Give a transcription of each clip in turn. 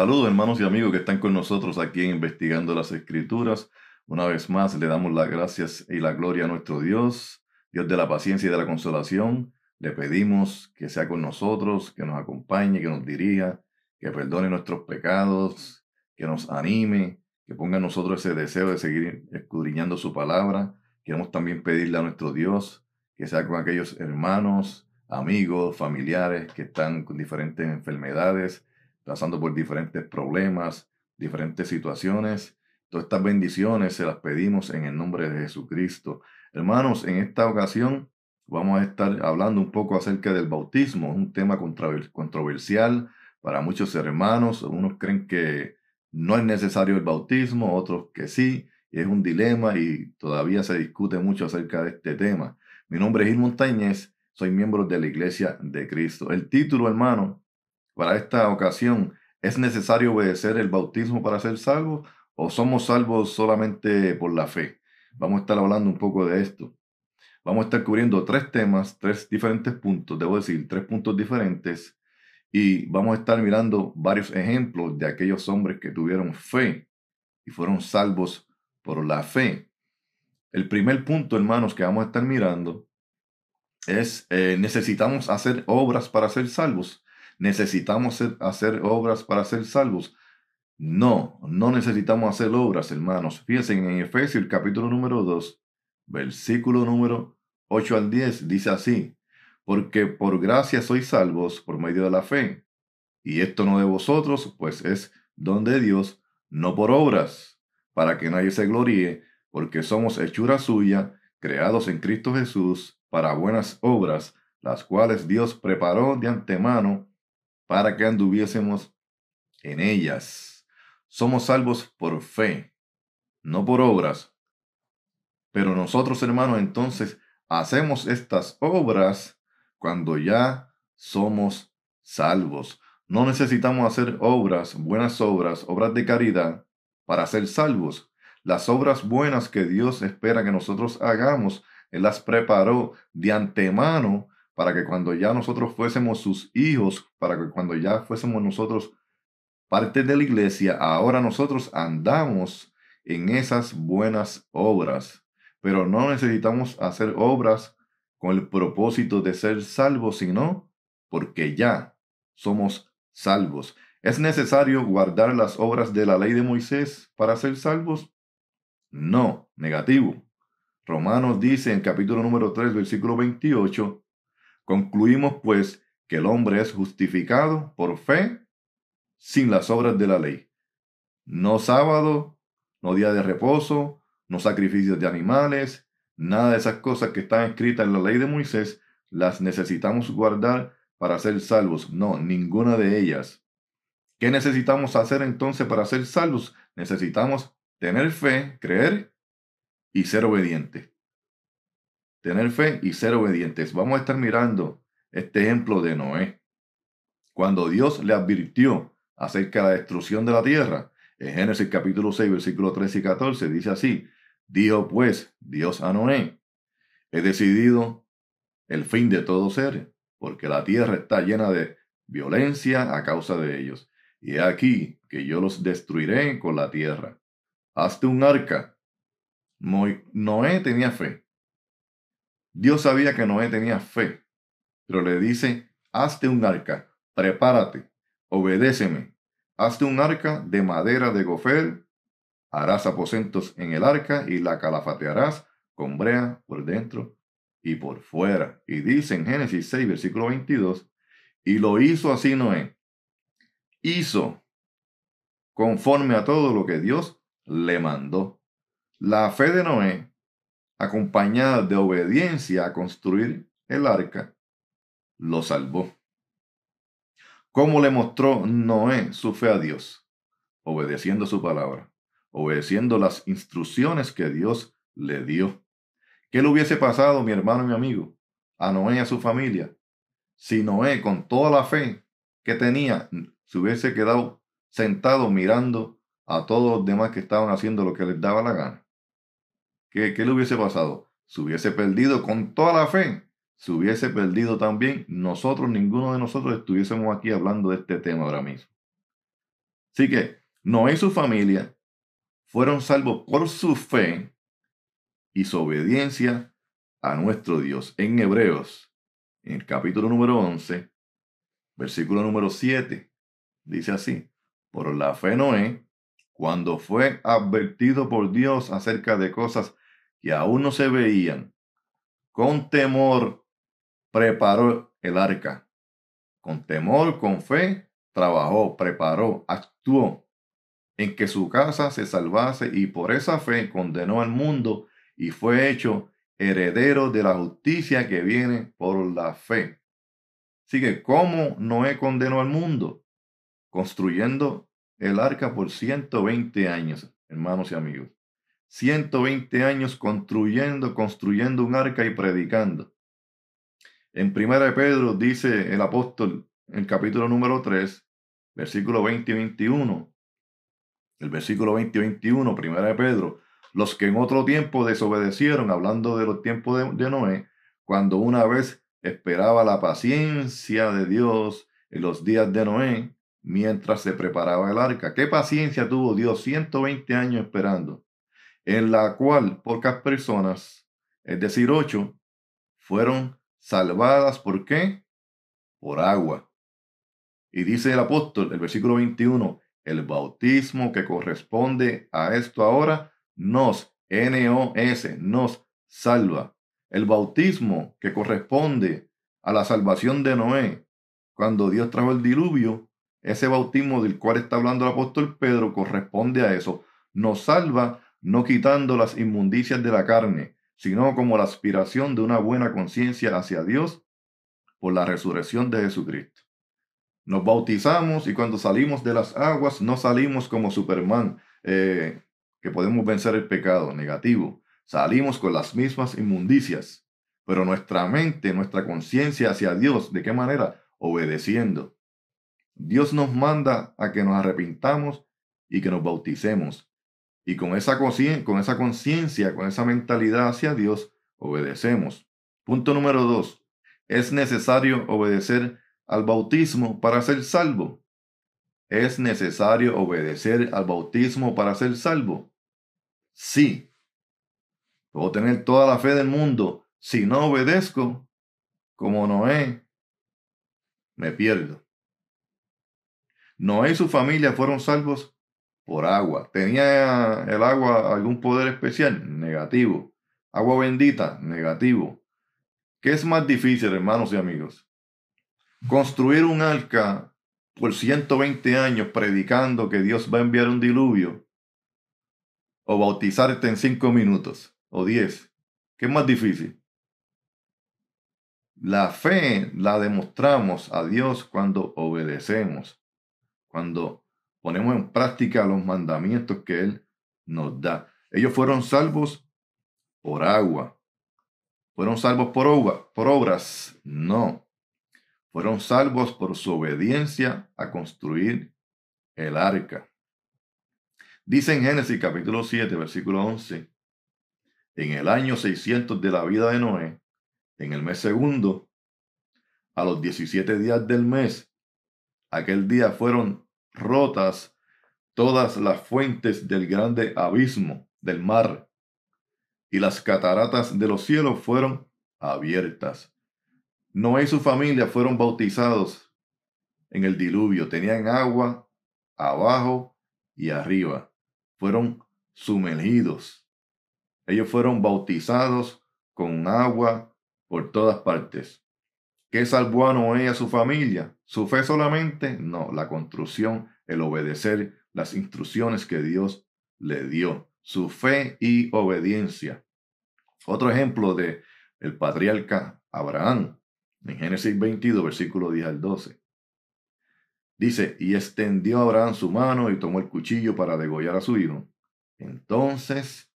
Saludos hermanos y amigos que están con nosotros aquí en Investigando las Escrituras. Una vez más le damos las gracias y la gloria a nuestro Dios, Dios de la paciencia y de la consolación. Le pedimos que sea con nosotros, que nos acompañe, que nos dirija, que perdone nuestros pecados, que nos anime, que ponga en nosotros ese deseo de seguir escudriñando su palabra. Queremos también pedirle a nuestro Dios que sea con aquellos hermanos, amigos, familiares que están con diferentes enfermedades, pasando por diferentes problemas, diferentes situaciones. Todas estas bendiciones se las pedimos en el nombre de Jesucristo. Hermanos, en esta ocasión vamos a estar hablando un poco acerca del bautismo, un tema controversial para muchos hermanos. Unos creen que no es necesario el bautismo, otros que sí. es un dilema y todavía se discute mucho acerca de este tema. Mi nombre es Gil Montañez, soy miembro de la Iglesia de Cristo. El título, hermano, para esta ocasión, ¿es necesario obedecer el bautismo para ser salvos o somos salvos solamente por la fe? Vamos a estar hablando un poco de esto. Vamos a estar cubriendo tres temas, tres diferentes puntos, debo decir, tres puntos diferentes. Y vamos a estar mirando varios ejemplos de aquellos hombres que tuvieron fe y fueron salvos por la fe. El primer punto, hermanos, que vamos a estar mirando es, eh, necesitamos hacer obras para ser salvos necesitamos hacer obras para ser salvos. No, no necesitamos hacer obras, hermanos. Fíjense en Efesios capítulo número 2, versículo número 8 al 10, dice así, porque por gracia sois salvos por medio de la fe. Y esto no de vosotros, pues es don de Dios, no por obras, para que nadie se gloríe, porque somos hechura suya, creados en Cristo Jesús, para buenas obras, las cuales Dios preparó de antemano para que anduviésemos en ellas. Somos salvos por fe, no por obras. Pero nosotros, hermanos, entonces hacemos estas obras cuando ya somos salvos. No necesitamos hacer obras, buenas obras, obras de caridad para ser salvos. Las obras buenas que Dios espera que nosotros hagamos, Él las preparó de antemano para que cuando ya nosotros fuésemos sus hijos, para que cuando ya fuésemos nosotros parte de la iglesia, ahora nosotros andamos en esas buenas obras. Pero no necesitamos hacer obras con el propósito de ser salvos, sino porque ya somos salvos. ¿Es necesario guardar las obras de la ley de Moisés para ser salvos? No, negativo. Romanos dice en capítulo número 3, versículo 28, Concluimos pues que el hombre es justificado por fe sin las obras de la ley. No sábado, no día de reposo, no sacrificios de animales, nada de esas cosas que están escritas en la ley de Moisés, las necesitamos guardar para ser salvos. No, ninguna de ellas. ¿Qué necesitamos hacer entonces para ser salvos? Necesitamos tener fe, creer y ser obediente tener fe y ser obedientes. Vamos a estar mirando este ejemplo de Noé. Cuando Dios le advirtió acerca de la destrucción de la tierra, en Génesis capítulo 6, versículo 13 y 14, dice así, dijo pues Dios a Noé, he decidido el fin de todo ser, porque la tierra está llena de violencia a causa de ellos. Y he aquí que yo los destruiré con la tierra. Hazte un arca. Noé tenía fe. Dios sabía que Noé tenía fe, pero le dice, hazte un arca, prepárate, obedéceme, hazte un arca de madera de gofer, harás aposentos en el arca y la calafatearás con brea por dentro y por fuera. Y dice en Génesis 6, versículo 22, y lo hizo así Noé. Hizo conforme a todo lo que Dios le mandó. La fe de Noé acompañada de obediencia a construir el arca, lo salvó. ¿Cómo le mostró Noé su fe a Dios? Obedeciendo su palabra, obedeciendo las instrucciones que Dios le dio. ¿Qué le hubiese pasado, mi hermano y mi amigo, a Noé y a su familia, si Noé, con toda la fe que tenía, se hubiese quedado sentado mirando a todos los demás que estaban haciendo lo que les daba la gana? ¿Qué, le hubiese pasado? Se hubiese perdido con toda la fe. Se hubiese perdido también nosotros, ninguno de nosotros estuviésemos aquí hablando de este tema ahora mismo. Así que Noé y su familia fueron salvos por su fe y su obediencia a nuestro Dios. En Hebreos, en el capítulo número 11, versículo número 7, dice así, por la fe Noé, cuando fue advertido por Dios acerca de cosas que aún no se veían, con temor preparó el arca. Con temor, con fe, trabajó, preparó, actuó en que su casa se salvase y por esa fe condenó al mundo y fue hecho heredero de la justicia que viene por la fe. Así que, ¿cómo Noé condenó al mundo? Construyendo el arca por 120 años, hermanos y amigos. 120 años construyendo, construyendo un arca y predicando. En 1 Pedro dice el apóstol en capítulo número 3, versículo 20 y 21. El versículo 20 y 21, 1 Pedro, los que en otro tiempo desobedecieron, hablando de los tiempos de, de Noé, cuando una vez esperaba la paciencia de Dios en los días de Noé, mientras se preparaba el arca. ¿Qué paciencia tuvo Dios 120 años esperando? En la cual pocas personas, es decir, ocho, fueron salvadas. ¿Por qué? Por agua. Y dice el apóstol, el versículo 21, el bautismo que corresponde a esto ahora nos, N-O-S, nos salva. El bautismo que corresponde a la salvación de Noé, cuando Dios trajo el diluvio, ese bautismo del cual está hablando el apóstol Pedro corresponde a eso. Nos salva no quitando las inmundicias de la carne, sino como la aspiración de una buena conciencia hacia Dios por la resurrección de Jesucristo. Nos bautizamos y cuando salimos de las aguas no salimos como Superman, eh, que podemos vencer el pecado negativo. Salimos con las mismas inmundicias, pero nuestra mente, nuestra conciencia hacia Dios, ¿de qué manera? Obedeciendo. Dios nos manda a que nos arrepintamos y que nos bauticemos. Y con esa conciencia, con esa mentalidad hacia Dios, obedecemos. Punto número dos. Es necesario obedecer al bautismo para ser salvo. ¿Es necesario obedecer al bautismo para ser salvo? Sí. Puedo tener toda la fe del mundo. Si no obedezco, como Noé, me pierdo. Noé y su familia fueron salvos por agua. ¿Tenía el agua algún poder especial? Negativo. Agua bendita? Negativo. ¿Qué es más difícil, hermanos y amigos? Construir un arca por 120 años predicando que Dios va a enviar un diluvio o bautizarte en 5 minutos o 10. ¿Qué es más difícil? La fe la demostramos a Dios cuando obedecemos cuando ponemos en práctica los mandamientos que Él nos da. Ellos fueron salvos por agua. ¿Fueron salvos por, obras? No. Fueron salvos por su obediencia a construir el arca. Dice en Génesis capítulo 7, versículo 11, en el año 600 de la vida de Noé, en el mes segundo, a los 17 días del mes, Aquel día fueron rotas todas las fuentes del grande abismo del mar, y las cataratas de los cielos fueron abiertas. Noé y su familia fueron bautizados en el diluvio. Tenían agua abajo y arriba. Fueron sumergidos. Ellos fueron bautizados con agua por todas partes. ¿Qué salvó a Noé y a su familia? ¿Su fe solamente? No, la construcción, el obedecer las instrucciones que Dios le dio. Su fe y obediencia. Otro ejemplo de el patriarca Abraham, en Génesis 22, versículo 10 al 12. Dice, y extendió Abraham su mano y tomó el cuchillo para degollar a su hijo. Entonces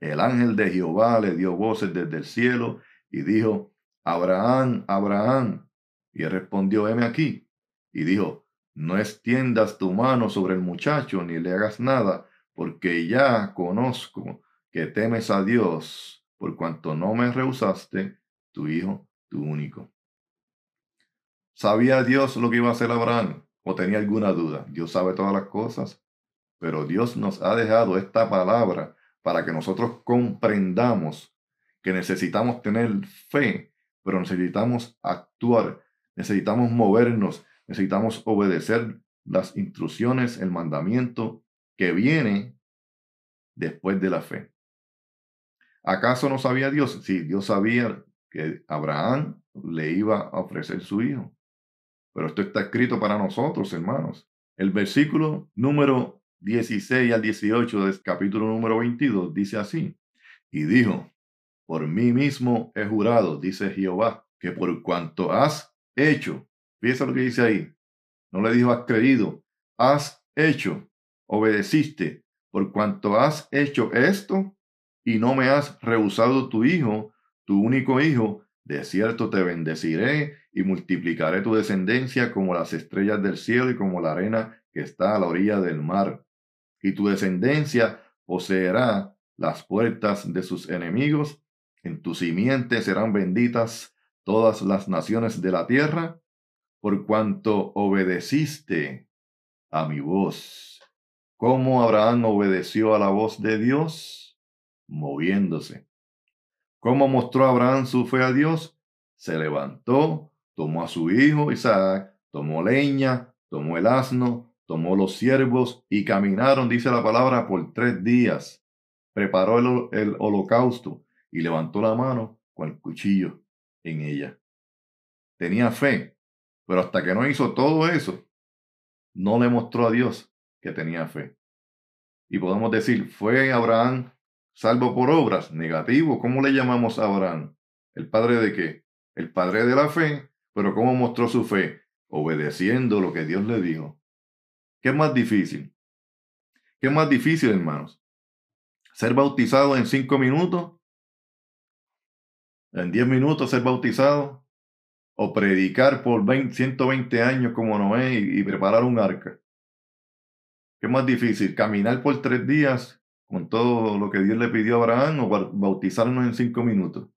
el ángel de Jehová le dio voces desde el cielo y dijo, Abraham, Abraham. Y respondió, heme aquí. Y dijo, no extiendas tu mano sobre el muchacho ni le hagas nada, porque ya conozco que temes a Dios, por cuanto no me rehusaste tu hijo, tu único. ¿Sabía Dios lo que iba a hacer Abraham? o tenía alguna duda. Dios sabe todas las cosas, pero Dios nos ha dejado esta palabra para que nosotros comprendamos que necesitamos tener fe, pero necesitamos actuar, necesitamos movernos, necesitamos obedecer las instrucciones, el mandamiento que viene después de la fe. ¿Acaso no sabía Dios? Sí, Dios sabía que Abraham le iba a ofrecer su hijo. Pero esto está escrito para nosotros, hermanos. El versículo número 16 al 18 del capítulo número 22 dice así. Y dijo, por mí mismo he jurado, dice Jehová, que por cuanto has hecho, fíjese lo que dice ahí, no le dijo has creído, has hecho, obedeciste, por cuanto has hecho esto y no me has rehusado tu hijo, tu único hijo, de cierto te bendeciré y multiplicaré tu descendencia como las estrellas del cielo y como la arena que está a la orilla del mar. Y tu descendencia poseerá las puertas de sus enemigos. En tu simiente serán benditas todas las naciones de la tierra, por cuanto obedeciste a mi voz. ¿Cómo Abraham obedeció a la voz de Dios? Moviéndose. ¿Cómo mostró Abraham su fe a Dios? Se levantó, tomó a su hijo Isaac, tomó leña, tomó el asno, tomó los siervos y caminaron, dice la palabra, por tres días. Preparó el, el holocausto y levantó la mano con el cuchillo en ella. Tenía fe, pero hasta que no hizo todo eso, no le mostró a Dios que tenía fe. Y podemos decir, ¿fue Abraham salvo por obras? Negativo. ¿Cómo le llamamos a Abraham? ¿El padre de qué? El padre de la fe. Pero ¿cómo mostró su fe? Obedeciendo lo que Dios le dijo. ¿Qué más difícil? ¿Qué más difícil, hermanos? ¿Ser bautizado en cinco minutos? ¿En diez minutos ser bautizado? o predicar por 120 años como Noé y, y preparar un arca. ¿Qué más difícil? ¿Caminar por tres días con todo lo que Dios le pidió a Abraham o bautizarnos en cinco minutos?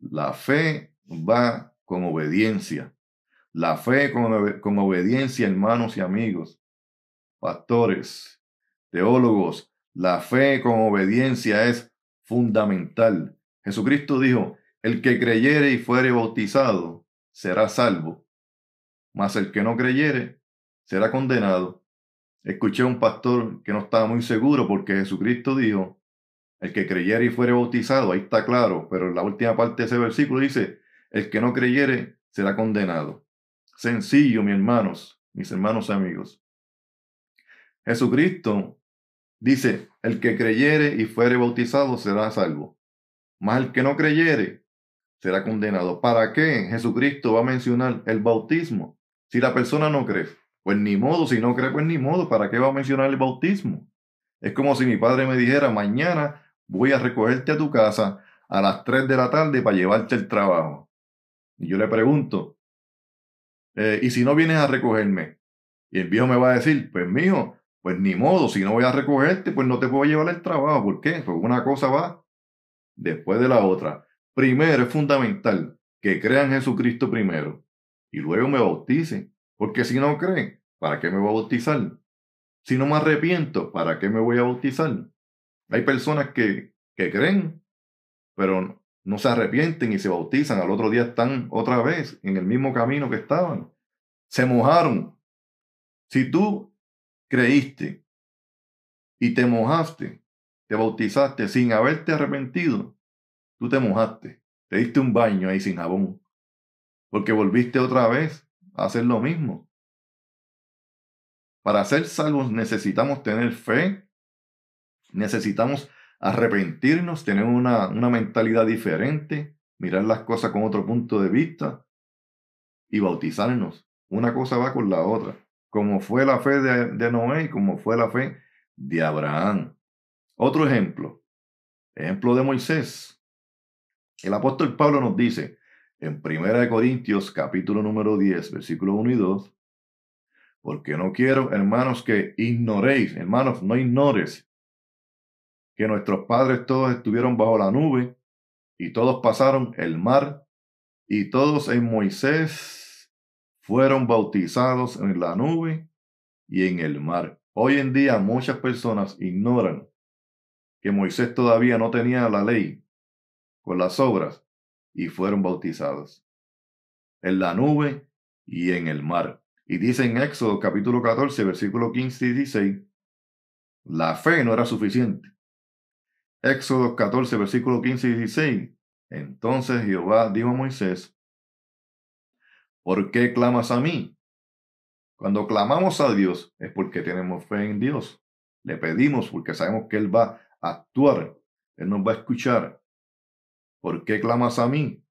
La fe va con obediencia. La fe con, con obediencia, hermanos y amigos, pastores, teólogos, la fe con obediencia es fundamental. Jesucristo dijo, el que creyere y fuere bautizado será salvo, mas el que no creyere será condenado. Escuché a un pastor que no estaba muy seguro porque Jesucristo dijo, el que creyere y fuere bautizado, ahí está claro, pero en la última parte de ese versículo dice, el que no creyere será condenado. Sencillo, mis hermanos, mis hermanos amigos. Jesucristo dice, el que creyere y fuere bautizado será salvo, mas el que no creyere será condenado. ¿Para qué Jesucristo va a mencionar el bautismo? Si la persona no cree, pues ni modo, si no cree, pues ni modo, ¿para qué va a mencionar el bautismo? Es como si mi padre me dijera, mañana voy a recogerte a tu casa a las 3 de la tarde para llevarte el trabajo. Y yo le pregunto, eh, ¿y si no vienes a recogerme? Y el viejo me va a decir, pues mío, pues ni modo, si no voy a recogerte, pues no te puedo llevar el trabajo. ¿Por qué? Porque una cosa va después de la otra. Primero es fundamental que crean Jesucristo primero y luego me bauticen. Porque si no creen, ¿para qué me voy a bautizar? Si no me arrepiento, ¿para qué me voy a bautizar? Hay personas que, que creen, pero no se arrepienten y se bautizan. Al otro día están otra vez en el mismo camino que estaban. Se mojaron. Si tú creíste y te mojaste, te bautizaste sin haberte arrepentido, Tú te mojaste, te diste un baño ahí sin jabón, porque volviste otra vez a hacer lo mismo. Para ser salvos necesitamos tener fe, necesitamos arrepentirnos, tener una, una mentalidad diferente, mirar las cosas con otro punto de vista y bautizarnos. Una cosa va con la otra, como fue la fe de, de Noé y como fue la fe de Abraham. Otro ejemplo, ejemplo de Moisés. El apóstol Pablo nos dice en 1 Corintios capítulo número 10, versículo 1 y 2, porque no quiero, hermanos, que ignoréis, hermanos, no ignores que nuestros padres todos estuvieron bajo la nube y todos pasaron el mar y todos en Moisés fueron bautizados en la nube y en el mar. Hoy en día muchas personas ignoran que Moisés todavía no tenía la ley con las obras y fueron bautizados en la nube y en el mar. Y dice en Éxodo capítulo 14, versículo 15 y 16, la fe no era suficiente. Éxodo 14, versículo 15 y 16. Entonces Jehová dijo a Moisés, ¿por qué clamas a mí? Cuando clamamos a Dios es porque tenemos fe en Dios. Le pedimos porque sabemos que Él va actuar, Él nos va a escuchar. ¿Por qué clamas a mí?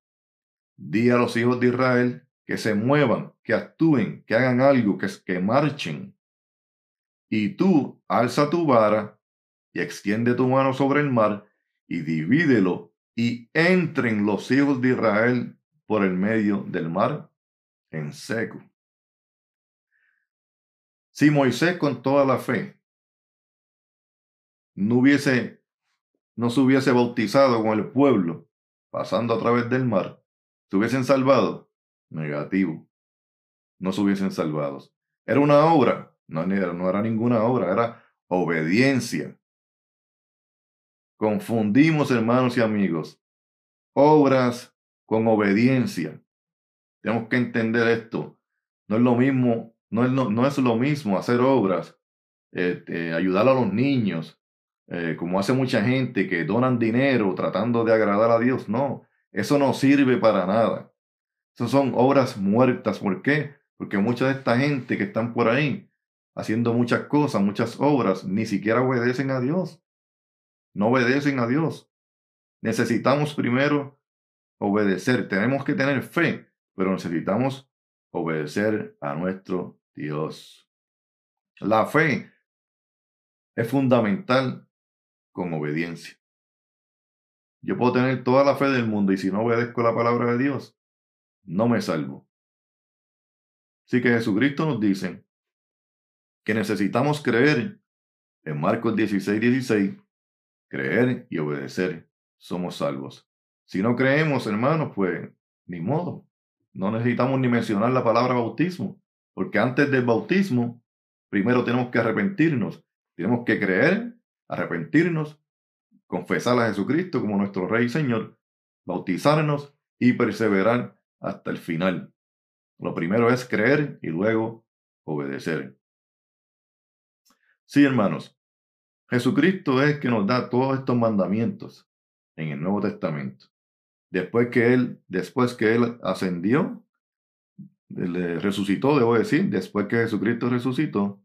Di a los hijos de Israel que se muevan, que actúen, que hagan algo, que, que marchen. Y tú alza tu vara y extiende tu mano sobre el mar y divídelo y entren los hijos de Israel por el medio del mar en seco. Si Moisés con toda la fe no hubiese, no se hubiese bautizado con el pueblo pasando a través del mar, ¿se hubiesen salvado? Negativo. No se hubiesen salvado. Era una obra, no, no era ninguna obra, era obediencia. Confundimos, hermanos y amigos, obras con obediencia. Tenemos que entender esto. No es lo mismo, no es, no, es lo mismo hacer obras, este, ayudar a los niños, eh, como hace mucha gente que donan dinero tratando de agradar a Dios. No, eso no sirve para nada. Esas son obras muertas. ¿Por qué? Porque mucha de esta gente que están por ahí haciendo muchas cosas, muchas obras, ni siquiera obedecen a Dios. No obedecen a Dios. Necesitamos primero obedecer. Tenemos que tener fe, pero necesitamos obedecer a nuestro Dios. La fe es fundamental con obediencia. Yo puedo tener toda la fe del mundo y si no obedezco la palabra de Dios, no me salvo. Así que Jesucristo nos dice que necesitamos creer en Marcos 16, 16, creer y obedecer, somos salvos. Si no creemos, hermanos, pues ni modo. No necesitamos ni mencionar la palabra bautismo, porque antes del bautismo, primero tenemos que arrepentirnos, tenemos que creer, arrepentirnos, confesar a Jesucristo como nuestro Rey y Señor, bautizarnos y perseverar hasta el final. Lo primero es creer y luego obedecer. Sí, hermanos, Jesucristo es que nos da todos estos mandamientos en el Nuevo Testamento. Después que Él, después que Él ascendió, le resucitó, debo decir, después que Jesucristo resucitó.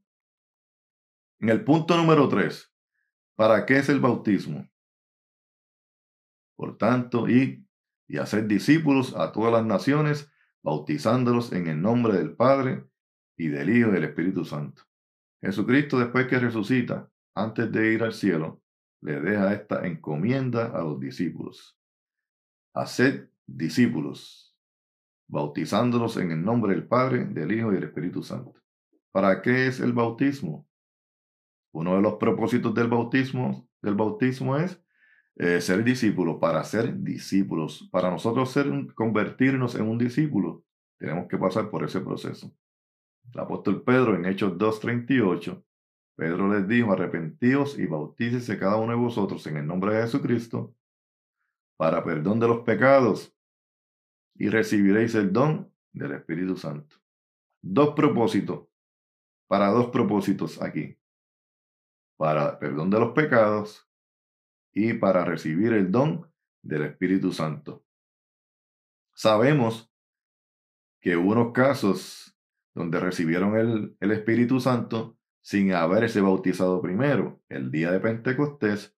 En el punto número 3, ¿para qué es el bautismo? Por tanto, y, y hacer discípulos a todas las naciones, bautizándolos en el nombre del Padre y del Hijo y del Espíritu Santo. Jesucristo, después que resucita, antes de ir al cielo, le deja esta encomienda a los discípulos. Haced discípulos, bautizándolos en el nombre del Padre, del Hijo y del Espíritu Santo. ¿Para qué es el bautismo? Uno de los propósitos del bautismo, del bautismo es eh, ser discípulo, para ser discípulos. Para nosotros ser, convertirnos en un discípulo, tenemos que pasar por ese proceso. El apóstol Pedro en Hechos 2.38 Pedro les dijo, arrepentíos y bautícese cada uno de vosotros en el nombre de Jesucristo para perdón de los pecados y recibiréis el don del Espíritu Santo. Dos propósitos, para dos propósitos aquí. Para perdón de los pecados y para recibir el don del Espíritu Santo. Sabemos que hubo unos casos donde recibieron el, el Espíritu Santo sin haberse bautizado primero, el día de Pentecostés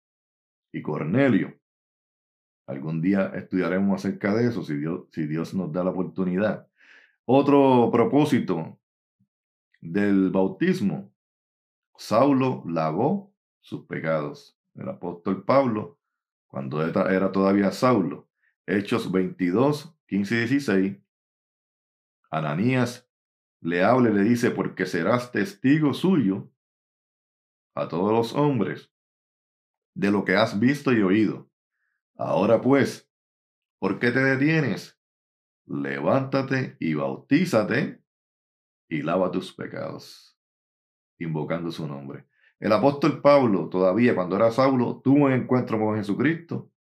y Cornelio. Algún día estudiaremos acerca de eso si Dios, si Dios nos da la oportunidad. Otro propósito del bautismo, Saulo lavó sus pecados. El apóstol Pablo, cuando era todavía Saulo, Hechos 22, 15 y 16, Ananías le habla y le dice, porque serás testigo suyo a todos los hombres de lo que has visto y oído. Ahora pues, ¿por qué te detienes? Levántate y bautízate y lava tus pecados, invocando su nombre. El apóstol Pablo, todavía cuando era Saulo, tuvo un encuentro con Jesucristo,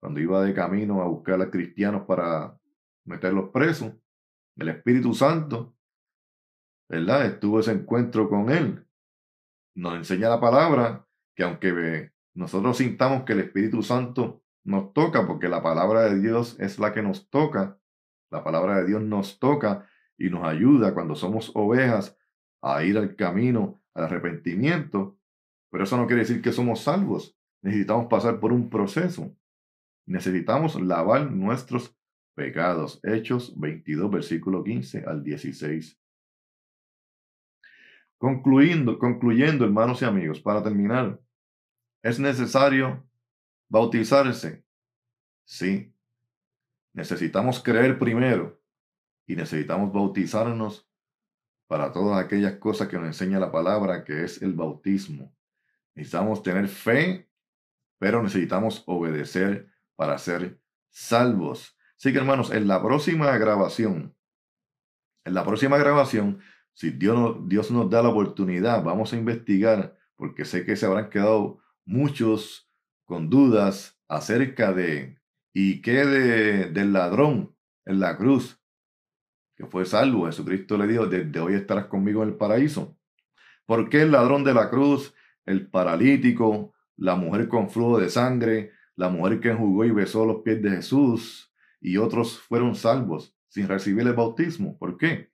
cuando iba de camino a buscar a cristianos para meterlos presos. El Espíritu Santo, ¿verdad? Estuvo ese encuentro con él. Nos enseña la palabra que aunque nosotros sintamos que el Espíritu Santo nos toca, porque la palabra de Dios es la que nos toca, la palabra de Dios nos toca y nos ayuda cuando somos ovejas a ir al camino, al arrepentimiento, pero eso no quiere decir que somos salvos. Necesitamos pasar por un proceso. Necesitamos lavar nuestros pecados. Hechos 22, versículo 15 al 16. Concluyendo, concluyendo, hermanos y amigos, para terminar, es necesario bautizarse. Sí. Necesitamos creer primero y necesitamos bautizarnos para todas aquellas cosas que nos enseña la palabra, que es el bautismo. Necesitamos tener fe, pero necesitamos obedecer para ser salvos. Así que hermanos, en la próxima grabación, en la próxima grabación, si Dios, Dios nos da la oportunidad, vamos a investigar, porque sé que se habrán quedado muchos con dudas acerca de, ¿y qué de, del ladrón en la cruz? Que fue salvo. Jesucristo le dijo, desde hoy estarás conmigo en el paraíso. ¿Por qué el ladrón de la cruz, el paralítico, la mujer con flujo de sangre, la mujer que enjugó y besó los pies de Jesús y otros fueron salvos sin recibir el bautismo. ¿Por qué?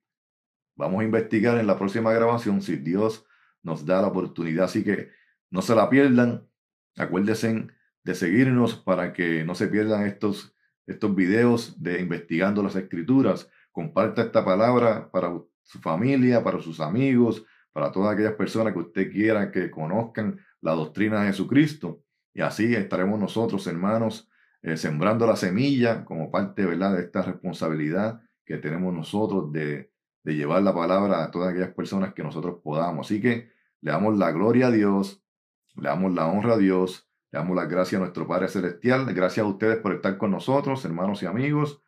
Vamos a investigar en la próxima grabación si Dios nos da la oportunidad. Así que no se la pierdan. Acuérdense de seguirnos para que no se pierdan estos, estos videos de investigando las escrituras. Comparta esta palabra para su familia, para sus amigos, para todas aquellas personas que usted quiera que conozcan la doctrina de Jesucristo. Y así estaremos nosotros, hermanos, eh, sembrando la semilla como parte ¿verdad? de esta responsabilidad que tenemos nosotros de, de llevar la palabra a todas aquellas personas que nosotros podamos. Así que le damos la gloria a Dios, le damos la honra a Dios, le damos las gracias a nuestro Padre Celestial. Gracias a ustedes por estar con nosotros, hermanos y amigos.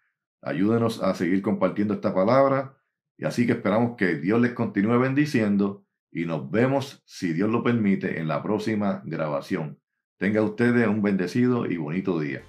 Ayúdenos a seguir compartiendo esta palabra. Y así que esperamos que Dios les continúe bendiciendo y nos vemos, si Dios lo permite, en la próxima grabación. Tenga ustedes un bendecido y bonito día.